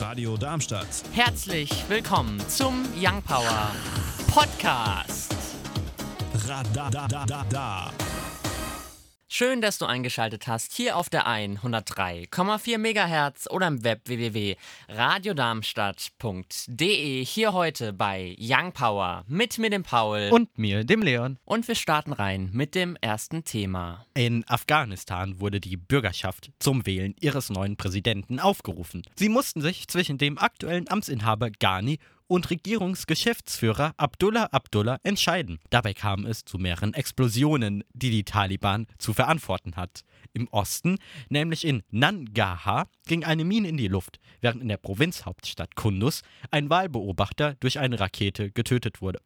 Radio Darmstadt. Herzlich willkommen zum Young Power Podcast. Radadadada. Schön, dass du eingeschaltet hast hier auf der 103,4 MHz oder im Web www.radiodarmstadt.de. Hier heute bei Young Power mit mir, dem Paul. Und mir, dem Leon. Und wir starten rein mit dem ersten Thema. In Afghanistan wurde die Bürgerschaft zum Wählen ihres neuen Präsidenten aufgerufen. Sie mussten sich zwischen dem aktuellen Amtsinhaber Ghani und Regierungsgeschäftsführer Abdullah Abdullah entscheiden. Dabei kam es zu mehreren Explosionen, die die Taliban zu verantworten hat. Im Osten, nämlich in Nangarhar, ging eine Mine in die Luft, während in der Provinzhauptstadt Kunduz ein Wahlbeobachter durch eine Rakete getötet wurde.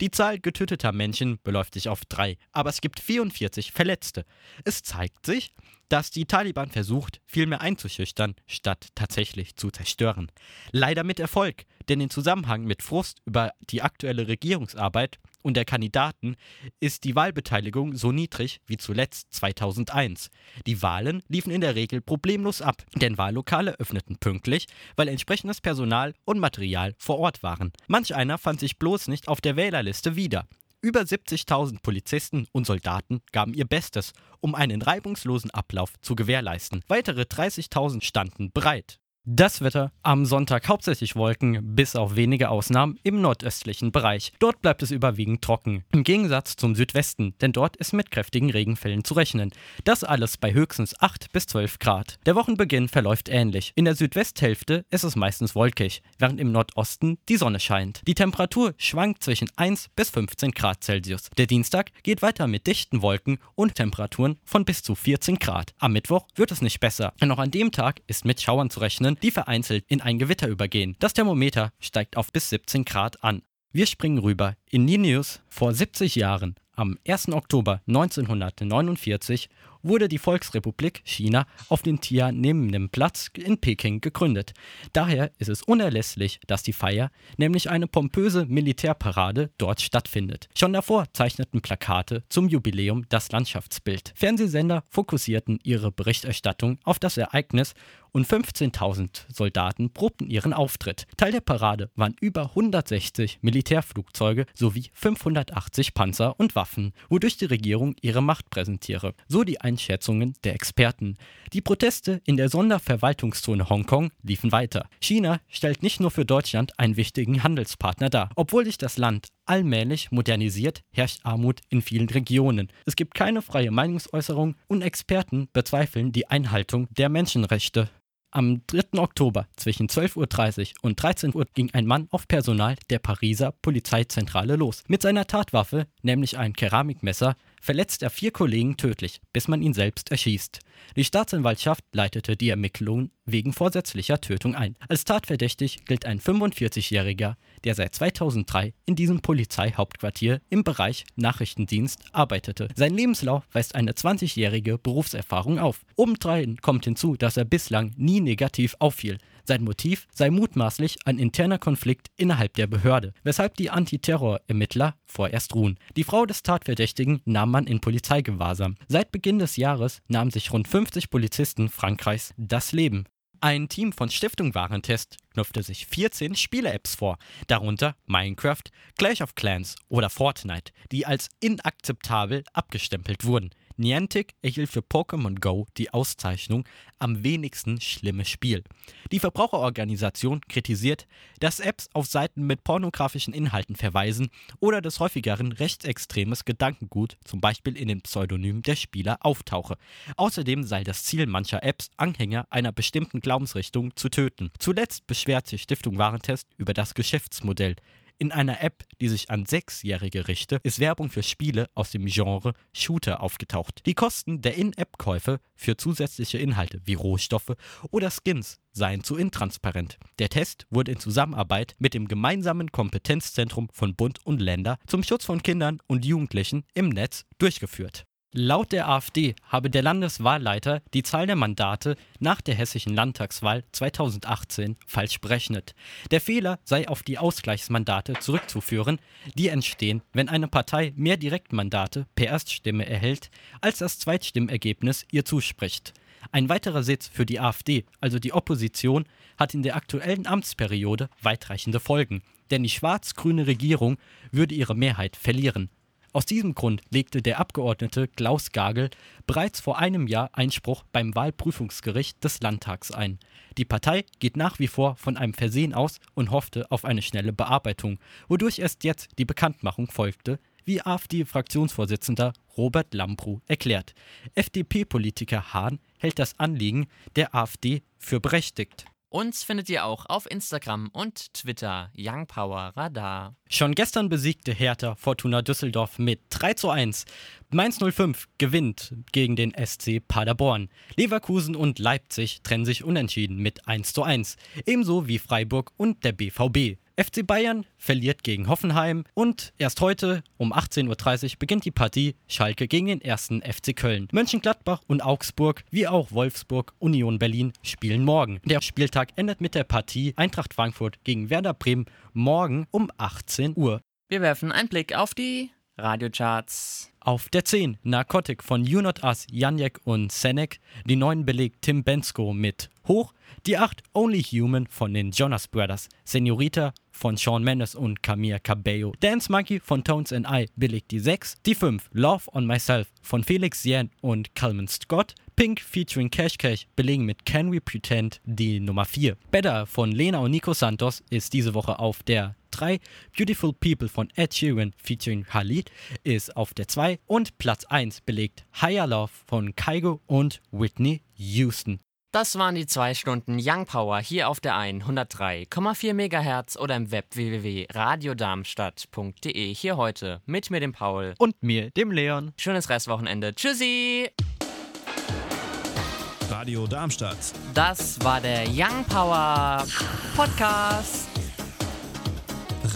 Die Zahl getöteter Menschen beläuft sich auf drei, aber es gibt 44 Verletzte. Es zeigt sich, dass die Taliban versucht, vielmehr einzuschüchtern, statt tatsächlich zu zerstören. Leider mit Erfolg, denn in Zusammenhang mit Frust über die aktuelle Regierungsarbeit und der Kandidaten ist die Wahlbeteiligung so niedrig wie zuletzt 2001. Die Wahlen liefen in der Regel problemlos ab, denn Wahllokale öffneten pünktlich, weil entsprechendes Personal und Material vor Ort waren. Manch einer fand sich bloß nicht auf der Wählerliste wieder. Über 70.000 Polizisten und Soldaten gaben ihr Bestes, um einen reibungslosen Ablauf zu gewährleisten. Weitere 30.000 standen bereit. Das Wetter am Sonntag hauptsächlich Wolken, bis auf wenige Ausnahmen im nordöstlichen Bereich. Dort bleibt es überwiegend trocken. Im Gegensatz zum Südwesten, denn dort ist mit kräftigen Regenfällen zu rechnen. Das alles bei höchstens 8 bis 12 Grad. Der Wochenbeginn verläuft ähnlich. In der Südwesthälfte ist es meistens wolkig, während im Nordosten die Sonne scheint. Die Temperatur schwankt zwischen 1 bis 15 Grad Celsius. Der Dienstag geht weiter mit dichten Wolken und Temperaturen von bis zu 14 Grad. Am Mittwoch wird es nicht besser. Denn auch an dem Tag ist mit Schauern zu rechnen, die vereinzelt in ein Gewitter übergehen. Das Thermometer steigt auf bis 17 Grad an. Wir springen rüber in die News. Vor 70 Jahren, am 1. Oktober 1949, wurde die Volksrepublik China auf den Tiananmen-Platz in Peking gegründet. Daher ist es unerlässlich, dass die Feier, nämlich eine pompöse Militärparade, dort stattfindet. Schon davor zeichneten Plakate zum Jubiläum das Landschaftsbild. Fernsehsender fokussierten ihre Berichterstattung auf das Ereignis und 15.000 Soldaten probten ihren Auftritt. Teil der Parade waren über 160 Militärflugzeuge sowie 580 Panzer und Waffen, wodurch die Regierung ihre Macht präsentiere. So die Einschätzungen der Experten. Die Proteste in der Sonderverwaltungszone Hongkong liefen weiter. China stellt nicht nur für Deutschland einen wichtigen Handelspartner dar. Obwohl sich das Land allmählich modernisiert, herrscht Armut in vielen Regionen. Es gibt keine freie Meinungsäußerung und Experten bezweifeln die Einhaltung der Menschenrechte. Am 3. Oktober zwischen 12.30 Uhr und 13 Uhr ging ein Mann auf Personal der Pariser Polizeizentrale los. Mit seiner Tatwaffe, nämlich ein Keramikmesser, verletzt er vier Kollegen tödlich, bis man ihn selbst erschießt. Die Staatsanwaltschaft leitete die Ermittlungen wegen vorsätzlicher Tötung ein. Als tatverdächtig gilt ein 45-Jähriger, der seit 2003 in diesem Polizeihauptquartier im Bereich Nachrichtendienst arbeitete. Sein Lebenslauf weist eine 20-jährige Berufserfahrung auf. Obendrein kommt hinzu, dass er bislang nie negativ auffiel. Sein Motiv sei mutmaßlich ein interner Konflikt innerhalb der Behörde, weshalb die Antiterror-Ermittler vorerst ruhen. Die Frau des Tatverdächtigen nahm man in Polizeigewahrsam. Seit Beginn des Jahres nahmen sich rund 50 Polizisten Frankreichs das Leben. Ein Team von Stiftung Warentest knüpfte sich 14 Spiele-Apps vor, darunter Minecraft, Clash of Clans oder Fortnite, die als inakzeptabel abgestempelt wurden. Niantic erhielt für Pokémon Go die Auszeichnung am wenigsten schlimme Spiel. Die Verbraucherorganisation kritisiert, dass Apps auf Seiten mit pornografischen Inhalten verweisen oder des häufigeren rechtsextremes Gedankengut, zum Beispiel in den Pseudonymen der Spieler, auftauche. Außerdem sei das Ziel mancher Apps, Anhänger einer bestimmten Glaubensrichtung zu töten. Zuletzt beschwert sich Stiftung Warentest über das Geschäftsmodell. In einer App, die sich an Sechsjährige richte, ist Werbung für Spiele aus dem Genre Shooter aufgetaucht. Die Kosten der In-App-Käufe für zusätzliche Inhalte wie Rohstoffe oder Skins seien zu intransparent. Der Test wurde in Zusammenarbeit mit dem gemeinsamen Kompetenzzentrum von Bund und Länder zum Schutz von Kindern und Jugendlichen im Netz durchgeführt. Laut der AfD habe der Landeswahlleiter die Zahl der Mandate nach der hessischen Landtagswahl 2018 falsch berechnet. Der Fehler sei auf die Ausgleichsmandate zurückzuführen, die entstehen, wenn eine Partei mehr Direktmandate per Erststimme erhält, als das Zweitstimmergebnis ihr zuspricht. Ein weiterer Sitz für die AfD, also die Opposition, hat in der aktuellen Amtsperiode weitreichende Folgen, denn die schwarz-grüne Regierung würde ihre Mehrheit verlieren. Aus diesem Grund legte der Abgeordnete Klaus Gagel bereits vor einem Jahr Einspruch beim Wahlprüfungsgericht des Landtags ein. Die Partei geht nach wie vor von einem Versehen aus und hoffte auf eine schnelle Bearbeitung, wodurch erst jetzt die Bekanntmachung folgte, wie AfD-Fraktionsvorsitzender Robert Lambrou erklärt. FDP-Politiker Hahn hält das Anliegen der AfD für berechtigt. Uns findet ihr auch auf Instagram und Twitter Young Power Radar. Schon gestern besiegte Hertha Fortuna Düsseldorf mit 3 zu 1. Mainz 05 gewinnt gegen den SC Paderborn. Leverkusen und Leipzig trennen sich unentschieden mit 1 zu 1. Ebenso wie Freiburg und der BVB. FC Bayern verliert gegen Hoffenheim und erst heute um 18.30 Uhr beginnt die Partie Schalke gegen den ersten FC Köln. Mönchengladbach und Augsburg, wie auch Wolfsburg, Union Berlin spielen morgen. Der Spieltag endet mit der Partie Eintracht Frankfurt gegen Werder Bremen morgen um 18 Uhr. Wir werfen einen Blick auf die Radiocharts. Auf der 10 Narcotic von You Not Us, Janjek und Senek. Die 9 belegt Tim Bensko mit Hoch. Die 8 Only Human von den Jonas Brothers. Senorita von Sean Mendes und Camilla Cabello. Dance Monkey von Tones and I belegt die 6. Die 5 Love on Myself von Felix Yen und Calvin Scott. Pink featuring Cash Cash belegen mit Can We Pretend die Nummer 4. Better von Lena und Nico Santos ist diese Woche auf der 3. Beautiful People von Ed Sheeran featuring Khalid ist auf der 2. Und Platz 1 belegt Higher Love von Kaigo und Whitney Houston. Das waren die zwei Stunden Young Power hier auf der 103,4 MHz oder im Web www.radiodarmstadt.de. Hier heute mit mir, dem Paul. Und mir, dem Leon. Schönes Restwochenende. Tschüssi! Radio Darmstadt. Das war der Young Power Podcast.